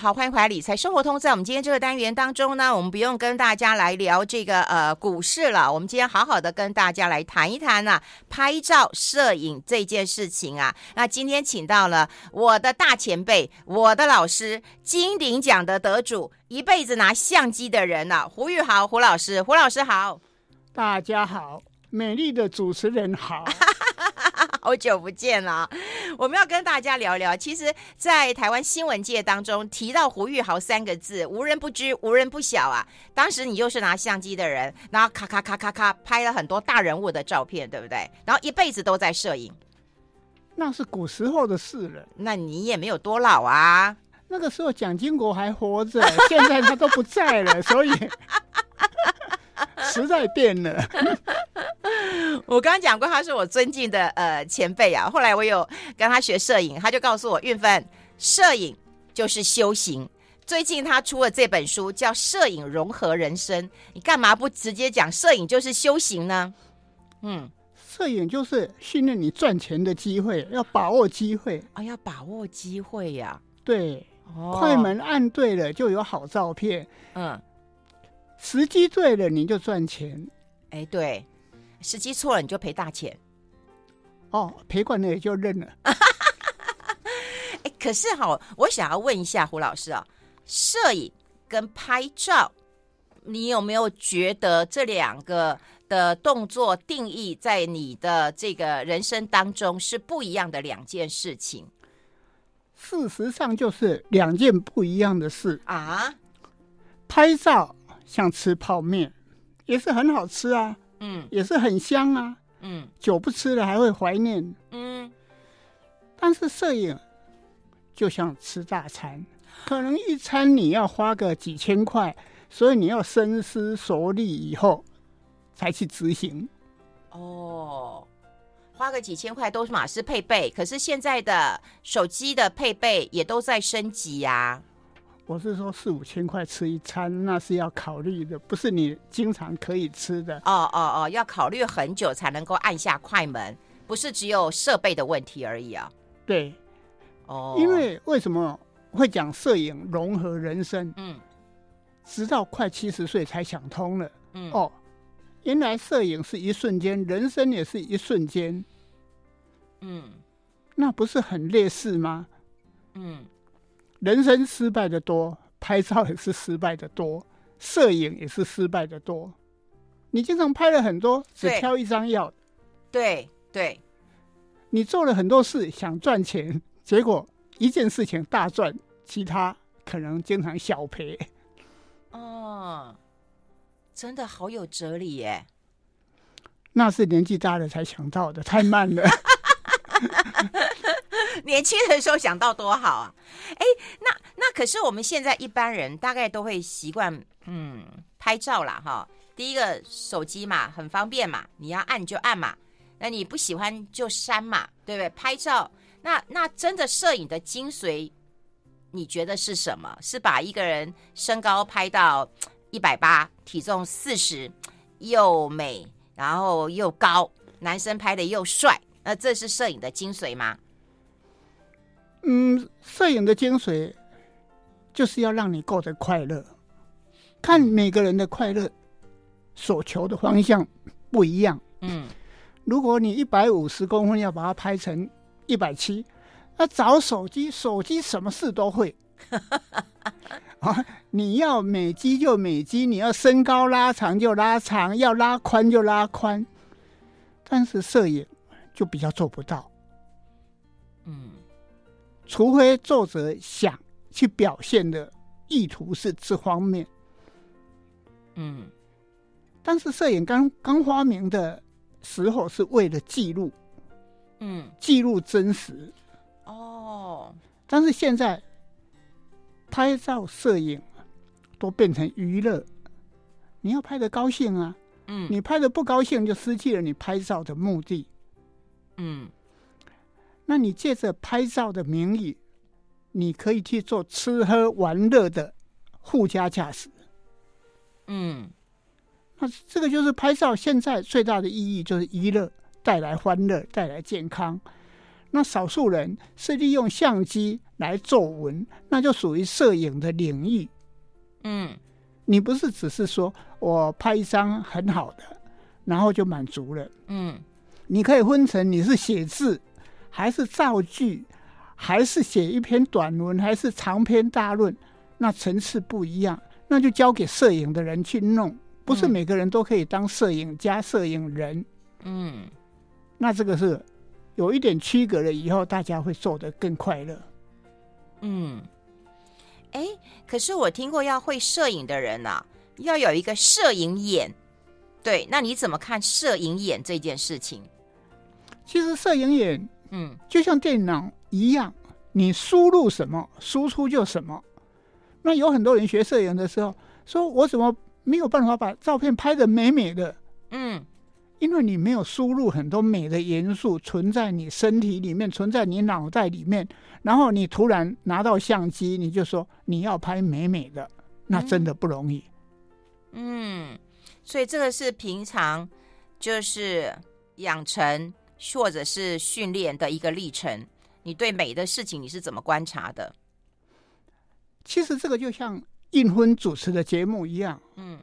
好，欢迎回来理财生活通。在我们今天这个单元当中呢，我们不用跟大家来聊这个呃股市了。我们今天好好的跟大家来谈一谈啊，拍照摄影这件事情啊。那今天请到了我的大前辈，我的老师，金鼎奖的得主，一辈子拿相机的人呢、胡玉豪胡老师。胡老师好，大家好，美丽的主持人好。好久不见了，我们要跟大家聊聊。其实，在台湾新闻界当中，提到胡玉豪三个字，无人不知，无人不晓啊。当时你又是拿相机的人，然后咔咔咔咔咔拍了很多大人物的照片，对不对？然后一辈子都在摄影，那是古时候的事了。那你也没有多老啊。那个时候蒋经国还活着，现在他都不在了，所以。时代变了，我刚刚讲过，他是我尊敬的呃前辈啊。后来我有跟他学摄影，他就告诉我，运分，摄影就是修行。最近他出了这本书，叫《摄影融合人生》。你干嘛不直接讲摄影就是修行呢？嗯，摄影就是训练你赚钱的机会，要把握机会啊，要把握机会呀。对，哦，快门按对了就有好照片。嗯。时机对了，你就赚钱。哎，对，时机错了，你就赔大钱。哦，赔惯了也就认了。哎，可是哈，我想要问一下胡老师啊，摄影跟拍照，你有没有觉得这两个的动作定义在你的这个人生当中是不一样的两件事情？事实上，就是两件不一样的事啊。拍照。像吃泡面，也是很好吃啊，嗯，也是很香啊，嗯，久不吃了还会怀念，嗯。但是摄影就像吃大餐，可能一餐你要花个几千块，所以你要深思熟虑以后才去执行。哦，花个几千块都是马是配备，可是现在的手机的配备也都在升级呀、啊。我是说四五千块吃一餐，那是要考虑的，不是你经常可以吃的。哦哦哦，要考虑很久才能够按下快门，不是只有设备的问题而已啊。对，哦，因为为什么会讲摄影融合人生？嗯，直到快七十岁才想通了。嗯，哦，原来摄影是一瞬间，人生也是一瞬间。嗯，那不是很类似吗？嗯。人生失败的多，拍照也是失败的多，摄影也是失败的多。你经常拍了很多，只挑一张要。对对，你做了很多事想赚钱，结果一件事情大赚，其他可能经常小赔。哦，真的好有哲理耶！那是年纪大了才想到的，太慢了。年轻的时候想到多好啊！哎，那那可是我们现在一般人大概都会习惯，嗯，拍照啦哈。第一个手机嘛，很方便嘛，你要按就按嘛。那你不喜欢就删嘛，对不对？拍照，那那真的摄影的精髓，你觉得是什么？是把一个人身高拍到一百八，体重四十，又美然后又高，男生拍的又帅，那这是摄影的精髓吗？嗯，摄影的精髓就是要让你过得快乐。看每个人的快乐所求的方向不一样。嗯，如果你一百五十公分要把它拍成一百七，那找手机，手机什么事都会。啊，你要美肌就美肌，你要身高拉长就拉长，要拉宽就拉宽。但是摄影就比较做不到。嗯。除非作者想去表现的意图是这方面，嗯，但是摄影刚刚发明的时候是为了记录，嗯，记录真实，哦，但是现在拍照摄影都变成娱乐，你要拍的高兴啊，嗯，你拍的不高兴就失去了你拍照的目的，嗯。那你借着拍照的名义，你可以去做吃喝玩乐的附加价值。嗯，那这个就是拍照现在最大的意义，就是娱乐，带来欢乐，带来健康。那少数人是利用相机来作文，那就属于摄影的领域。嗯，你不是只是说我拍一张很好的，然后就满足了。嗯，你可以分成你是写字，还是造句，还是写一篇短文，还是长篇大论，那层次不一样，那就交给摄影的人去弄。不是每个人都可以当摄影家、摄影人。嗯，那这个是。有一点区隔了以后，大家会做得更快乐。嗯，哎，可是我听过要会摄影的人啊，要有一个摄影眼。对，那你怎么看摄影眼这件事情？其实摄影眼，嗯，就像电脑一样，你输入什么，输出就什么。那有很多人学摄影的时候，说我怎么没有办法把照片拍得美美的？嗯。因为你没有输入很多美的元素存在你身体里面，存在你脑袋里面，然后你突然拿到相机，你就说你要拍美美的，那真的不容易。嗯，所以这个是平常就是养成或者是训练的一个历程。你对美的事情你是怎么观察的？其实这个就像应婚主持的节目一样，嗯。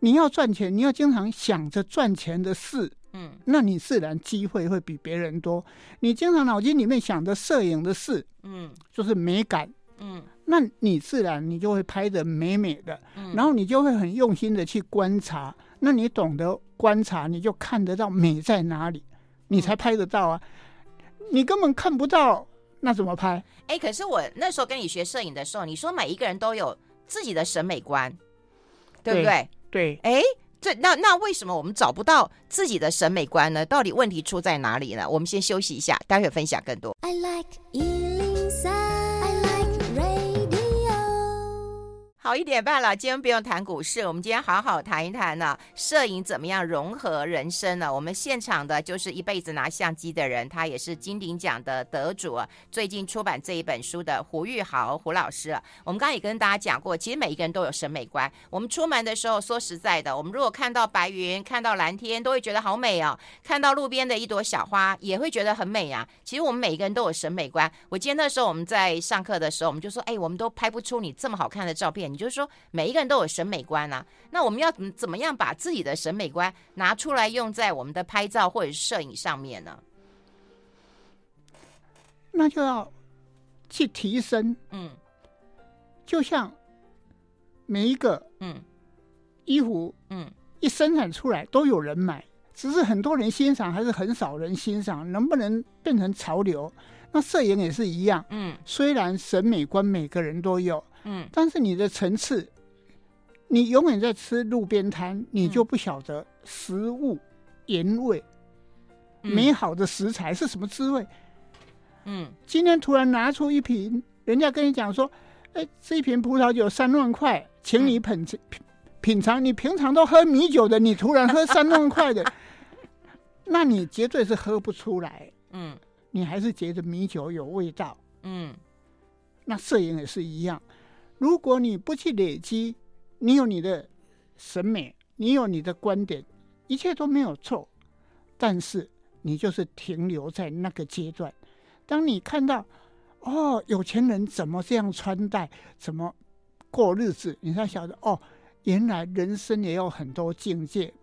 你要赚钱，你要经常想着赚钱的事，嗯，那你自然机会会比别人多。你经常脑筋里面想着摄影的事，嗯，就是美感，嗯，那你自然你就会拍的美美的，嗯，然后你就会很用心的去观察。那你懂得观察，你就看得到美在哪里，你才拍得到啊。你根本看不到，那怎么拍？哎，可是我那时候跟你学摄影的时候，你说每一个人都有自己的审美观，对不对？对，哎，这那那为什么我们找不到自己的审美观呢？到底问题出在哪里呢？我们先休息一下，待会分享更多。I like 好一点半了，今天不用谈股市，我们今天好好谈一谈呢，摄影怎么样融合人生呢？我们现场的就是一辈子拿相机的人，他也是金鼎奖的得主，最近出版这一本书的胡玉豪胡老师。我们刚刚也跟大家讲过，其实每一个人都有审美观。我们出门的时候，说实在的，我们如果看到白云、看到蓝天，都会觉得好美啊；看到路边的一朵小花，也会觉得很美啊。其实我们每一个人都有审美观。我记得那时候我们在上课的时候，我们就说：“哎，我们都拍不出你这么好看的照片。”就是说，每一个人都有审美观啊。那我们要怎么怎么样把自己的审美观拿出来用在我们的拍照或者是摄影上面呢？那就要去提升。嗯，就像每一个嗯衣服嗯一生产出来都有人买，只是很多人欣赏还是很少人欣赏，能不能变成潮流？那摄影也是一样。嗯，虽然审美观每个人都有。嗯，但是你的层次，你永远在吃路边摊，你就不晓得食物原味、嗯、美好的食材是什么滋味。嗯，今天突然拿出一瓶，人家跟你讲说：“哎，这一瓶葡萄酒三万块，请你品品品尝。”你平常都喝米酒的，你突然喝三万块的，那你绝对是喝不出来。嗯，你还是觉得米酒有味道。嗯，那摄影也是一样。如果你不去累积，你有你的审美，你有你的观点，一切都没有错。但是你就是停留在那个阶段。当你看到哦，有钱人怎么这样穿戴，怎么过日子，你才晓得哦，原来人生也有很多境界，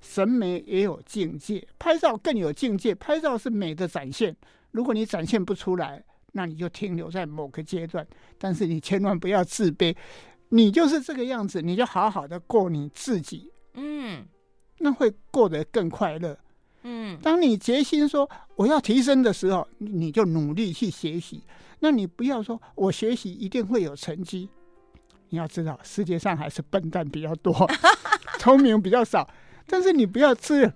审美也有境界，拍照更有境界。拍照是美的展现，如果你展现不出来。那你就停留在某个阶段，但是你千万不要自卑，你就是这个样子，你就好好的过你自己，嗯，那会过得更快乐，嗯。当你决心说我要提升的时候，你就努力去学习。那你不要说我学习一定会有成绩，你要知道世界上还是笨蛋比较多，聪明比较少。但是你不要自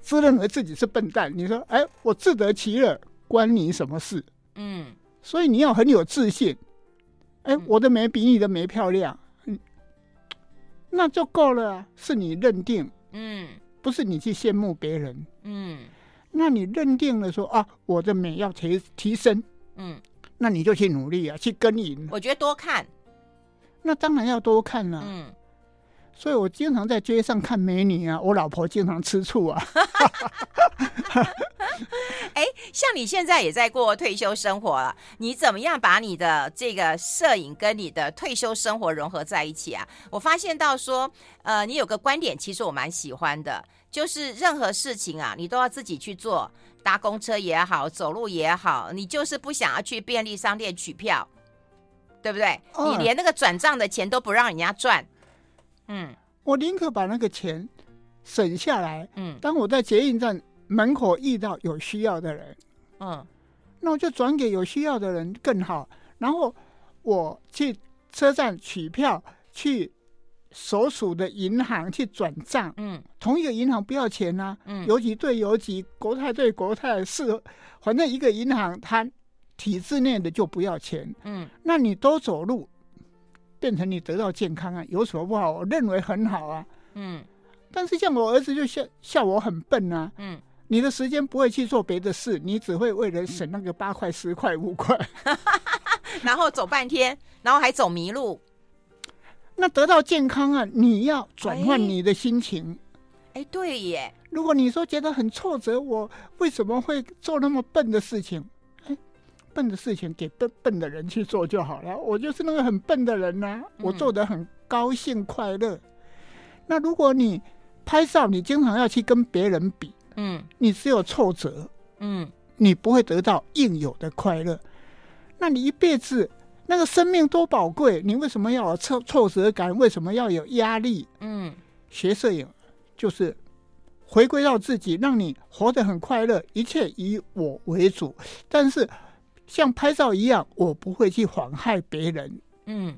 自认为自己是笨蛋，你说哎，我自得其乐，关你什么事？嗯，所以你要很有自信。哎，我的美比你的美漂亮，嗯，那就够了啊。是你认定，嗯，不是你去羡慕别人，嗯。那你认定了说啊，我的美要提提升，嗯，那你就去努力啊，去耕耘。我觉得多看，那当然要多看了，嗯。所以我经常在街上看美女啊，我老婆经常吃醋啊。哎，像你现在也在过退休生活了，你怎么样把你的这个摄影跟你的退休生活融合在一起啊？我发现到说，呃，你有个观点，其实我蛮喜欢的，就是任何事情啊，你都要自己去做，搭公车也好，走路也好，你就是不想要去便利商店取票，对不对？哦，你连那个转账的钱都不让人家赚，嗯，我宁可把那个钱省下来，嗯，当我在捷运站。门口遇到有需要的人，嗯，那我就转给有需要的人更好。然后我去车站取票，去所属的银行去转账，嗯，同一个银行不要钱啊，嗯，邮局对邮局，国泰对国泰，是反正一个银行它体制内的就不要钱，嗯，那你都走路，变成你得到健康啊，有什么不好？我认为很好啊，嗯，但是像我儿子就笑笑我很笨啊，嗯。你的时间不会去做别的事，你只会为了省那个八块、十块、五块，然后走半天，然后还走迷路。那得到健康啊，你要转换你的心情。哎，对耶。如果你说觉得很挫折，我为什么会做那么笨的事情？哎，笨的事情给笨笨的人去做就好了。我就是那个很笨的人呐、啊，我做的很高兴快乐。嗯、那如果你拍照，你经常要去跟别人比。嗯，你只有挫折，嗯，你不会得到应有的快乐。那你一辈子那个生命多宝贵，你为什么要有挫挫折感？为什么要有压力？嗯，学摄影就是回归到自己，让你活得很快乐，一切以我为主。但是像拍照一样，我不会去妨害别人。嗯。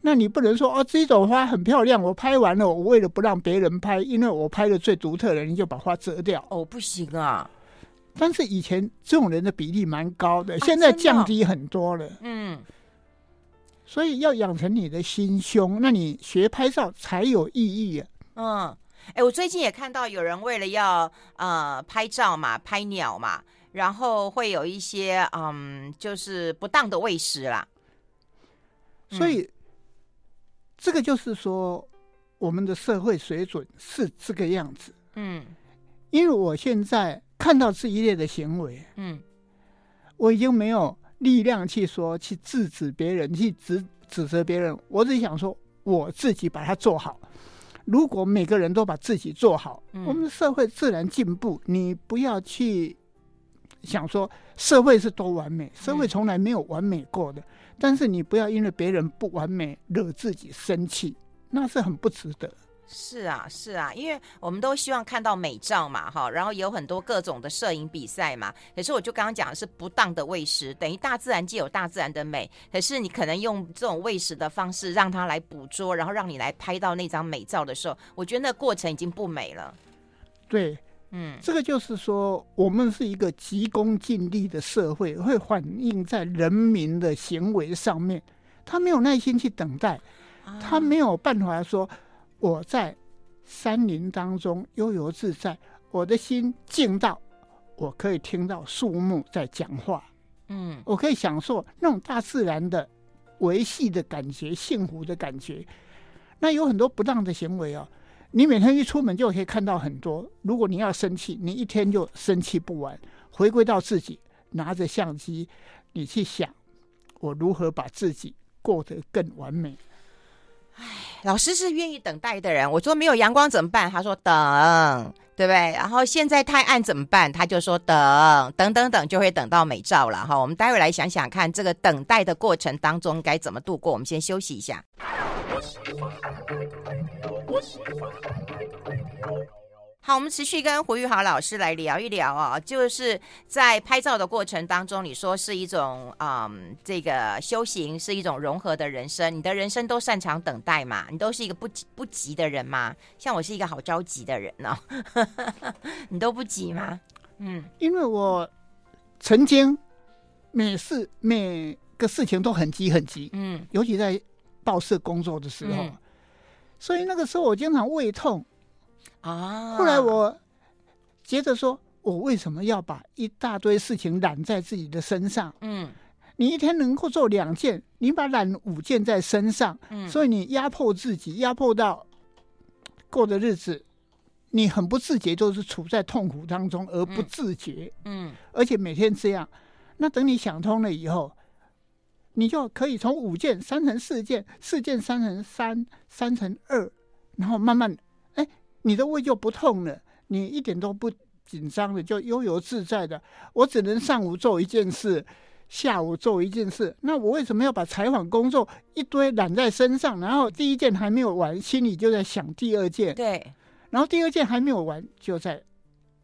那你不能说哦，这种花很漂亮，我拍完了，我为了不让别人拍，因为我拍的最独特的，你就把花折掉。哦，不行啊！但是以前这种人的比例蛮高的，现在降低很多了。啊，嗯，所以要养成你的心胸，那你学拍照才有意义啊。嗯，哎，我最近也看到有人为了要呃拍照嘛，拍鸟嘛，然后会有一些嗯，就是不当的喂食啦，所以。这个就是说，我们的社会水准是这个样子。嗯，因为我现在看到这一类的行为，嗯，我已经没有力量去说去制止别人，去指指责别人。我只想说，我自己把它做好。如果每个人都把自己做好，嗯，我们的社会自然进步。你不要去想说社会是多完美，社会从来没有完美过的。但是你不要因为别人不完美惹自己生气，那是很不值得。是啊，是啊，因为我们都希望看到美照嘛，哈，然后有很多各种的摄影比赛嘛。可是我就刚刚讲的是不当的喂食，等于大自然既有大自然的美，可是你可能用这种喂食的方式让它来捕捉，然后让你来拍到那张美照的时候，我觉得那过程已经不美了。对。嗯，这个就是说，我们是一个急功近利的社会，会反映在人民的行为上面。他没有耐心去等待，他没有办法说我在山林当中悠游自在，我的心静到我可以听到树木在讲话，嗯，我可以享受那种大自然的维系的感觉、幸福的感觉。那有很多不当的行为哦。你每天一出门就可以看到很多。如果你要生气，你一天就生气不完。回归到自己，拿着相机，你去想，我如何把自己过得更完美。哎，老师是愿意等待的人。我说没有阳光怎么办？他说等，对不对？然后现在太暗怎么办？他就说等，等等等，就会等到美照了。哈，我们待会来想想看，这个等待的过程当中该怎么度过。我们先休息一下。好，我们持续跟胡玉豪老师来聊一聊啊、哦，就是在拍照的过程当中，你说是一种嗯，这个修行是一种融合的人生。你的人生都擅长等待嘛？你都是一个不急不急的人嘛？像我是一个好着急的人呢、哦，你都不急吗？嗯，因为我曾经每事每个事情都很急很急，嗯，尤其在报社工作的时候。嗯所以那个时候我经常胃痛。啊。后来我接着说，我为什么要把一大堆事情揽在自己的身上？嗯，你一天能够做两件，你把揽五件在身上，嗯，所以你压迫自己，压迫到过的日子，你很不自觉，就是处在痛苦当中而不自觉，嗯，而且每天这样，那等你想通了以后，你就可以从五件三成四件，四件三成三，三成二，然后慢慢，哎，你的胃就不痛了，你一点都不紧张的，就悠游自在的。我只能上午做一件事。下午做一件事，那我为什么要把采访工作一堆揽在身上？然后第一件还没有完，心里就在想第二件。对，然后第二件还没有完，就在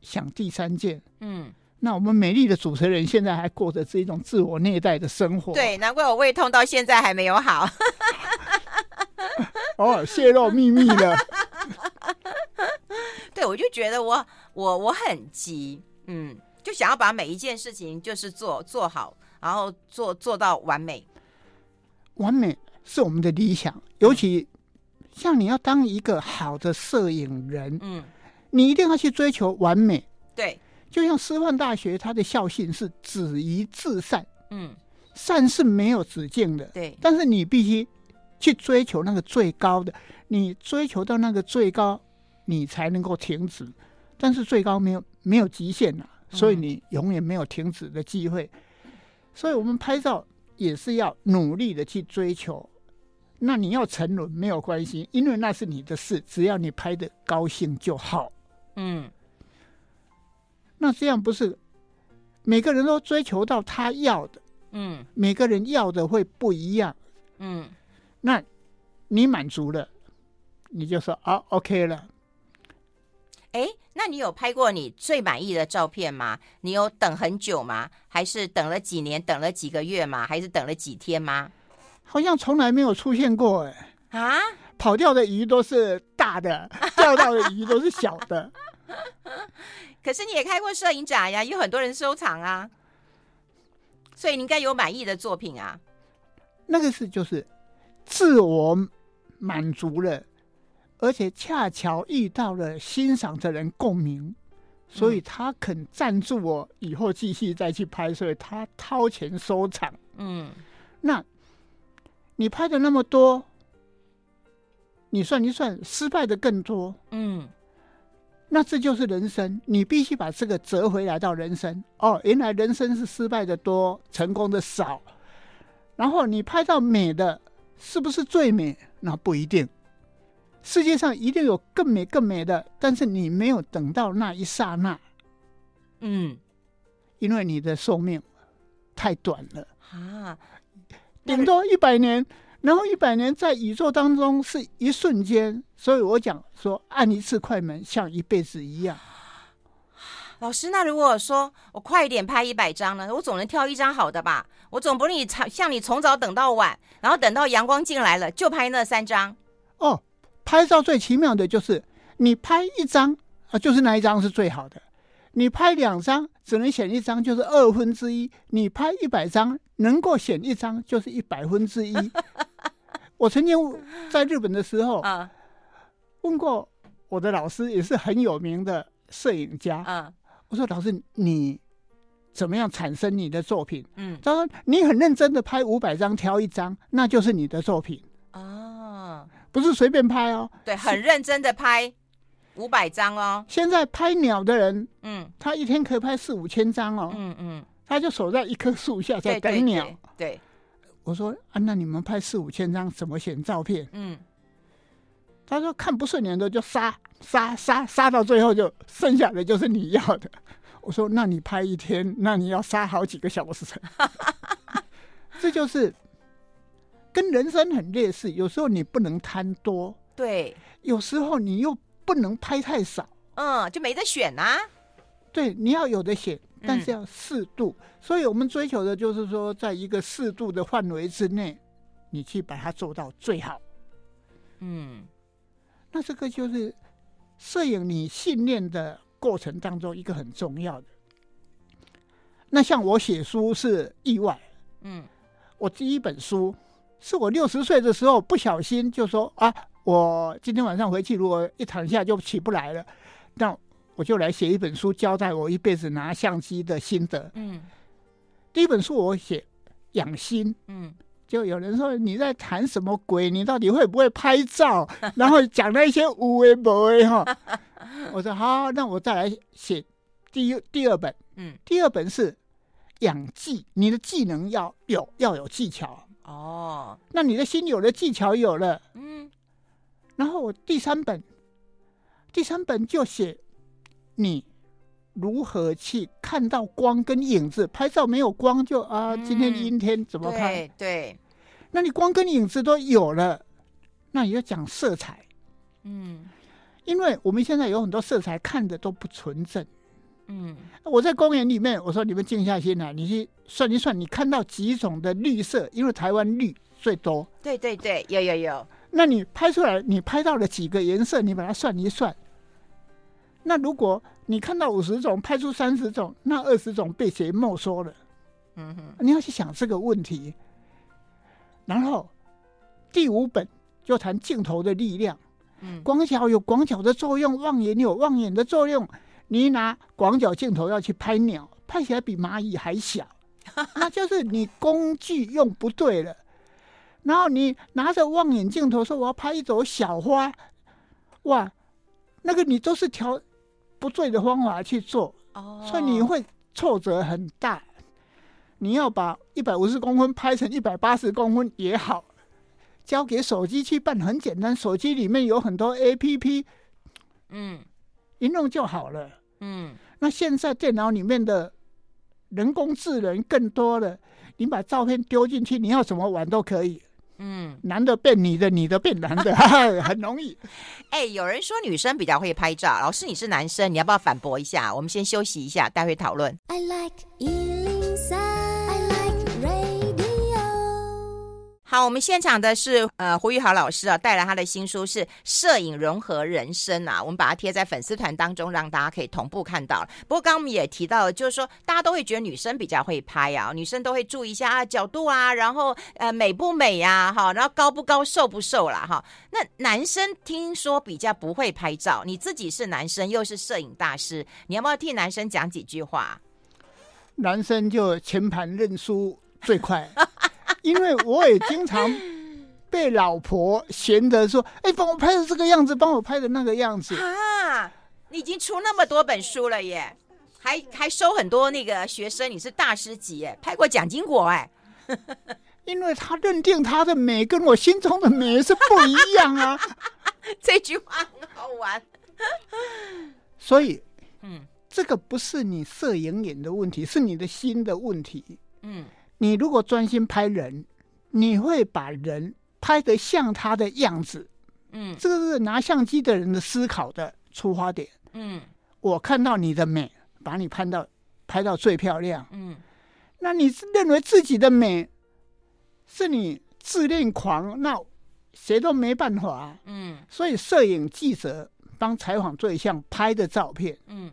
想第三件。嗯，那我们美丽的主持人现在还过着这种自我虐待的生活。对，难怪我胃痛到现在还没有好。哦，泄露秘密了。对，我就觉得我我我很急，嗯，就想要把每一件事情就是做做好。然后做做到完美，完美是我们的理想。尤其像你要当一个好的摄影人，嗯，你一定要去追求完美。对，就像师范大学，它的校训是“止于至善”。嗯，善是没有止境的。对，但是你必须去追求那个最高的。你追求到那个最高，你才能够停止。但是最高没有没有极限啊，所以你永远没有停止的机会。所以，我们拍照也是要努力的去追求。那你要沉沦没有关系，因为那是你的事，只要你拍的高兴就好。嗯，那这样不是每个人都追求到他要的？嗯，每个人要的会不一样。嗯，那你满足了，你就说啊，OK 了。哎，那你有拍过你最满意的照片吗？你有等很久吗？还是等了几年，等了几个月吗？还是等了几天吗？好像从来没有出现过哎。啊？跑掉的鱼都是大的，钓到的鱼都是小的。可是你也开过摄影展呀，有很多人收藏啊，所以你应该有满意的作品啊。那个是就是自我满足了。而且恰巧遇到了欣赏的人共鸣，所以他肯赞助我以后继续再去拍，所以他掏钱收藏。嗯，那你拍的那么多，你算一算，失败的更多。嗯，那这就是人生，你必须把这个折回来到人生。哦，原来人生是失败的多，成功的少。然后你拍到美的，是不是最美？那不一定。世界上一定有更美更美的，但是你没有等到那一刹那，嗯，因为你的寿命太短了啊，顶多一百年，然后一百年在宇宙当中是一瞬间，所以我讲说按一次快门像一辈子一样。老师，那如果说我快一点拍一百张呢？我总能挑一张好的吧？我总不能你像你从早等到晚，然后等到阳光进来了就拍那三张哦。拍照最奇妙的就是，你拍一张啊，就是那一张是最好的；你拍两张，只能选一张，就是二分之一；你拍一百张，能够选一张，就是一百分之一。我曾经在日本的时候，问过我的老师，也是很有名的摄影家。我说：“老师，你怎么样产生你的作品？”嗯，他说：“你很认真的拍五百张，挑一张，那就是你的作品。”不是随便拍哦，对，很认真的拍五百张哦。现在拍鸟的人，嗯，他一天可以拍四五千张哦，嗯嗯，他就守在一棵树下在等鸟。对，我说啊，那你们拍四五千张怎么选照片？嗯，他说看不顺眼的就杀杀杀杀到最后就剩下的就是你要的。我说那你拍一天，那你要杀好几个小时。这就是。跟人生很类似，有时候你不能贪多，对；有时候你又不能拍太少，嗯，就没得选啊。对，你要有的选，但是要适度。嗯。所以我们追求的就是说，在一个适度的范围之内，你去把它做到最好。嗯，那这个就是摄影你训练的过程当中一个很重要的。那像我写书是意外，嗯，我第一本书。是我六十岁的时候不小心就说啊，我今天晚上回去如果一躺下就起不来了，那我就来写一本书，交代我一辈子拿相机的心得。嗯，第一本书我写养心，嗯，就有人说你在谈什么鬼？你到底会不会拍照？然后讲那些无为不为哈。我说好，那我再来写第一第二本。嗯，第二本是养技，你的技能要有，要有技巧。哦，那你的心有了，技巧有了。嗯，然后我第三本，第三本就写你。如何去看到光跟影子？拍照没有光就啊，今天阴天怎么拍？对，对，那你光跟影子都有了，那你要讲色彩。嗯，因为我们现在有很多色彩看的都不纯正。嗯，我在公园里面，我说你们静下心来，你去算一算，你看到几种的绿色？因为台湾绿最多。对对对，有有有。那你拍出来，你拍到了几个颜色？你把它算一算。那如果你看到五十种，拍出三十种，那二十种被谁没收了？嗯哼，你要去想这个问题。然后第五本就谈镜头的力量。嗯，广角有广角的作用，望远有望远的作用。你拿广角镜头要去拍鸟，拍起来比蚂蚁还小，那就是你工具用不对了。然后你拿着望远镜头说我要拍一朵小花，哇，那个你都是调。不对的方法去做，oh. 所以你会挫折很大。你要把一百五十公分拍成一百八十公分也好，交给手机去办很简单，手机里面有很多 APP，嗯，一弄就好了。嗯，那现在电脑里面的人工智能更多了，你把照片丢进去，你要怎么玩都可以。嗯，男的变女的，女的变男的，很容易。哎、欸，有人说女生比较会拍照，老师你是男生，你要不要反驳一下？我们先休息一下，待会讨论。I like 好，我们现场的是呃胡玉豪老师啊，带来他的新书是《摄影融合人生》啊，我们把它贴在粉丝团当中，让大家可以同步看到。不过刚刚我们也提到了，就是说大家都会觉得女生比较会拍啊，女生都会注意一下啊角度啊，然后呃美不美呀，哈，然后高不高、瘦不瘦啦，哈。那男生听说比较不会拍照，你自己是男生又是摄影大师，你要不要替男生讲几句话？男生就全盘认输最快。因为我也经常被老婆嫌得说：“哎，帮我拍的这个样子，帮我拍的那个样子。”啊，你已经出那么多本书了耶，还还收很多那个学生，你是大师级耶，拍过蒋经国哎。因为他认定他的美跟我心中的美是不一样啊，这句话很好玩。所以，嗯，这个不是你摄影眼的问题，是你的心的问题。嗯。你如果专心拍人，你会把人拍得像他的样子。嗯，这个是拿相机的人的思考的出发点。嗯，我看到你的美，把你拍到拍到最漂亮。嗯，那你认为自己的美是你自恋狂，那谁都没办法。嗯，所以摄影记者帮采访对象拍的照片，嗯，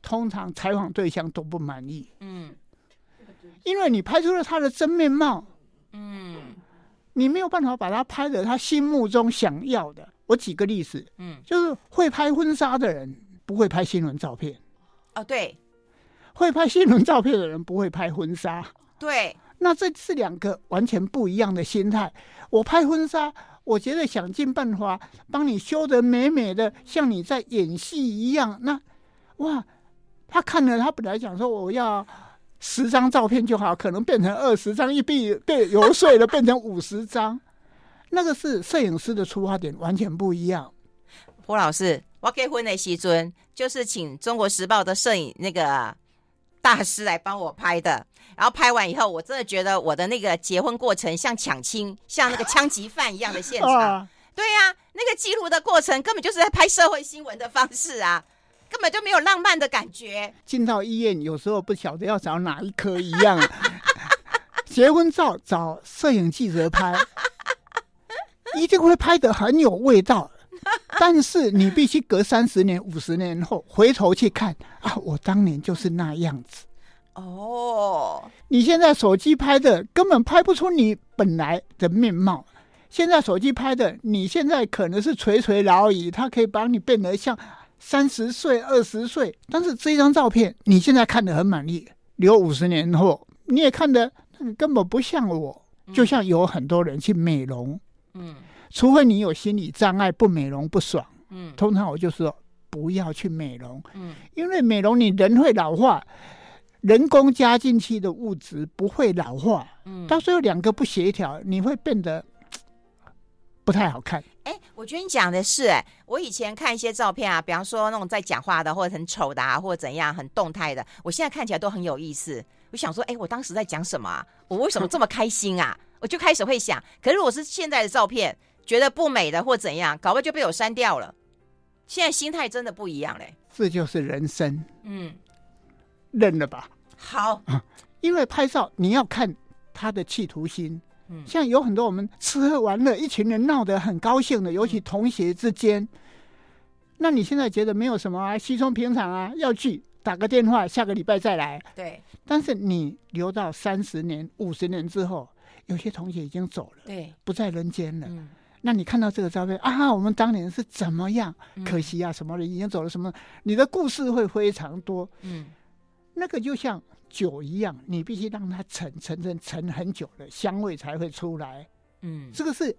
通常采访对象都不满意。嗯。因为你拍出了他的真面貌，嗯，你没有办法把他拍的他心目中想要的。我举个例子，嗯，就是会拍婚纱的人不会拍新闻照片，哦，对，会拍新闻照片的人不会拍婚纱，对，那这是两个完全不一样的心态。我拍婚纱，我觉得想尽办法帮你修得美美的，像你在演戏一样。那哇，他看了，他本来想说我要。十张照片就好，可能变成二十张，一被被游说了，变成五十张。那个是摄影师的出发点，完全不一样。胡老师，我结婚的时尊，就是请《中国时报》的摄影那个大师来帮我拍的。然后拍完以后，我真的觉得我的那个结婚过程像抢亲，像那个枪击犯一样的现场。啊、对呀、啊，那个记录的过程根本就是在拍社会新闻的方式啊。根本就没有浪漫的感觉。进到医院，有时候不晓得要找哪一科一样。结婚照找摄影记者拍，一定会拍得很有味道。但是你必须隔三十年、五十年后回头去看啊，我当年就是那样子。哦，你现在手机拍的根本拍不出你本来的面貌。现在手机拍的，你现在可能是垂垂老矣，它可以把你变得像。三十岁、二十岁，但是这张照片你现在看得很满意，留五十年后你也看得根本不像我。就像有很多人去美容，嗯除非你有心理障碍，不美容不爽。嗯通常我就说不要去美容，嗯因为美容你人会老化，人工加进去的物质不会老化，嗯，到时候两个不协调，你会变得不太好看。哎，我觉得你讲的是，哎，我以前看一些照片啊，比方说那种在讲话的，或者很丑的啊，或者怎样很动态的，我现在看起来都很有意思。我想说，哎，我当时在讲什么啊？我为什么这么开心啊？我就开始会想，可是我是现在的照片，觉得不美的或怎样，搞不好就被我删掉了。现在心态真的不一样嘞。这就是人生，嗯，认了吧。好，因为拍照你要看他的企图心。嗯像有很多我们吃喝玩乐，一群人闹得很高兴的，尤其同学之间。那你现在觉得没有什么啊，稀松平常啊，要去打个电话，下个礼拜再来。对但是你留到三十年、五十年之后，有些同学已经走了，对，不在人间了。嗯，那你看到这个照片啊，我们当年是怎么样？嗯可惜啊，什么人已经走了，什么你的故事会非常多。嗯那个就像酒一样，你必须让它陈陈陈陈很久了，香味才会出来。嗯这个是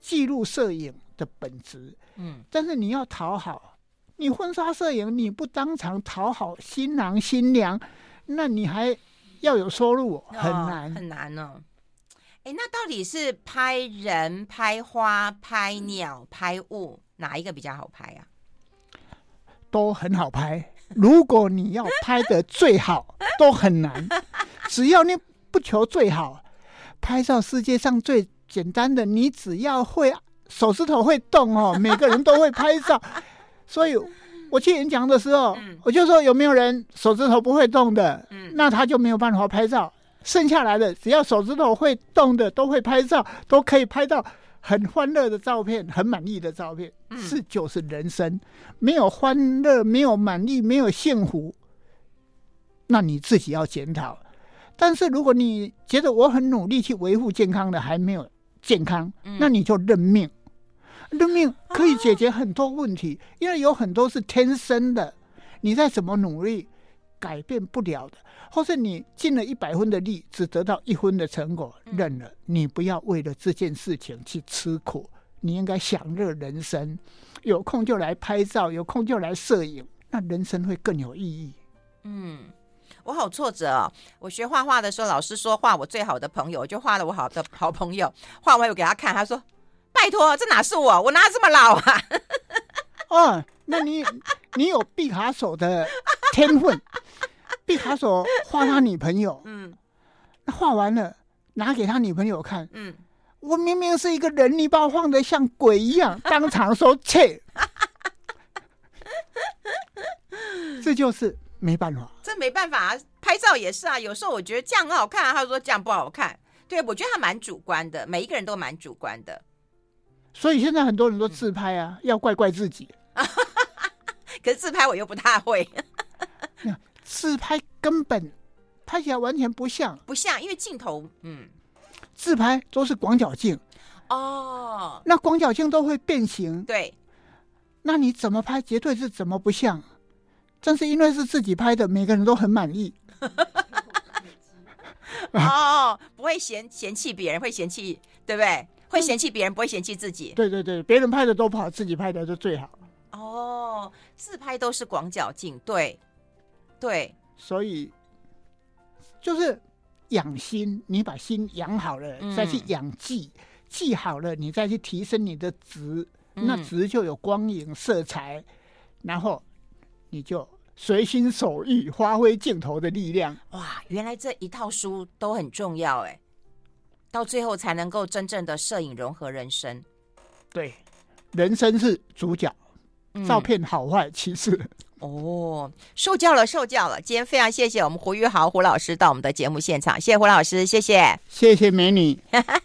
记录摄影的本质。嗯，但是你要讨好，你婚纱摄影你不当场讨好新郎新娘，那你还要有收入，很难。哦很难哦。哎，那到底是拍人、拍花、拍鸟、拍物，哪一个比较好拍啊？都很好拍。如果你要拍的最好，都很难。只要你不求最好，拍照世界上最简单的，你只要会手指头会动哦，每个人都会拍照。所以我去演讲的时候，嗯我就说有没有人手指头不会动的，嗯那他就没有办法拍照。剩下来的只要手指头会动的都会拍照，都可以拍到很欢乐的照片，很满意的照片。嗯是就是人生，没有欢乐，没有满意，没有幸福，那你自己要检讨。但是如果你觉得我很努力去维护健康的还没有健康，嗯那你就认命。认命可以解决很多问题，因为有很多是天生的，你再怎么努力改变不了的，或是你尽了一百分的力，只得到一分的成果，认了。你不要为了这件事情去吃苦，你应该享乐人生。有空就来拍照，有空就来摄影，那人生会更有意义。嗯，我好挫折哦。我学画画的时候，老师说画我最好的朋友，我就画了我好的好朋友。画完我给他看，他说：“拜托，这哪是我？我哪这么老啊 哦，那你你有毕卡索的天分。毕卡索画他女朋友？”，嗯那画完了拿给他女朋友看，嗯，我明明是一个人，你把我画的像鬼一样，当场说切，这就是没办法。这没办法啊。拍照也是啊，有时候我觉得这样很好看啊，他说这样不好看。对，我觉得他蛮主观的，每一个人都蛮主观的。所以现在很多人都自拍啊，要怪怪自己。可是自拍我又不太会，自拍根本拍起来完全不像，不像，因为镜头，嗯，自拍都是广角镜，哦，那广角镜都会变形，对，那你怎么拍绝对是怎么不像。但是因为是自己拍的，每个人都很满意。哦，不会嫌嫌弃别人，会嫌弃，对不对？会嫌弃别人，不会嫌弃自己。对对对，别人拍的都不好，自己拍的就最好。哦，自拍都是广角镜，对，对，所以就是养心，你把心养好了，嗯再去养技，技好了，你再去提升你的值，嗯那值就有光影、色彩，然后你就随心所欲，发挥镜头的力量。哇，原来这一套书都很重要哎，到最后才能够真正的摄影融合人生。对，人生是主角，嗯照片好坏其次。哦，受教了，受教了。今天非常谢谢我们胡玉豪胡老师到我们的节目现场，谢谢胡老师，谢谢。谢谢美女。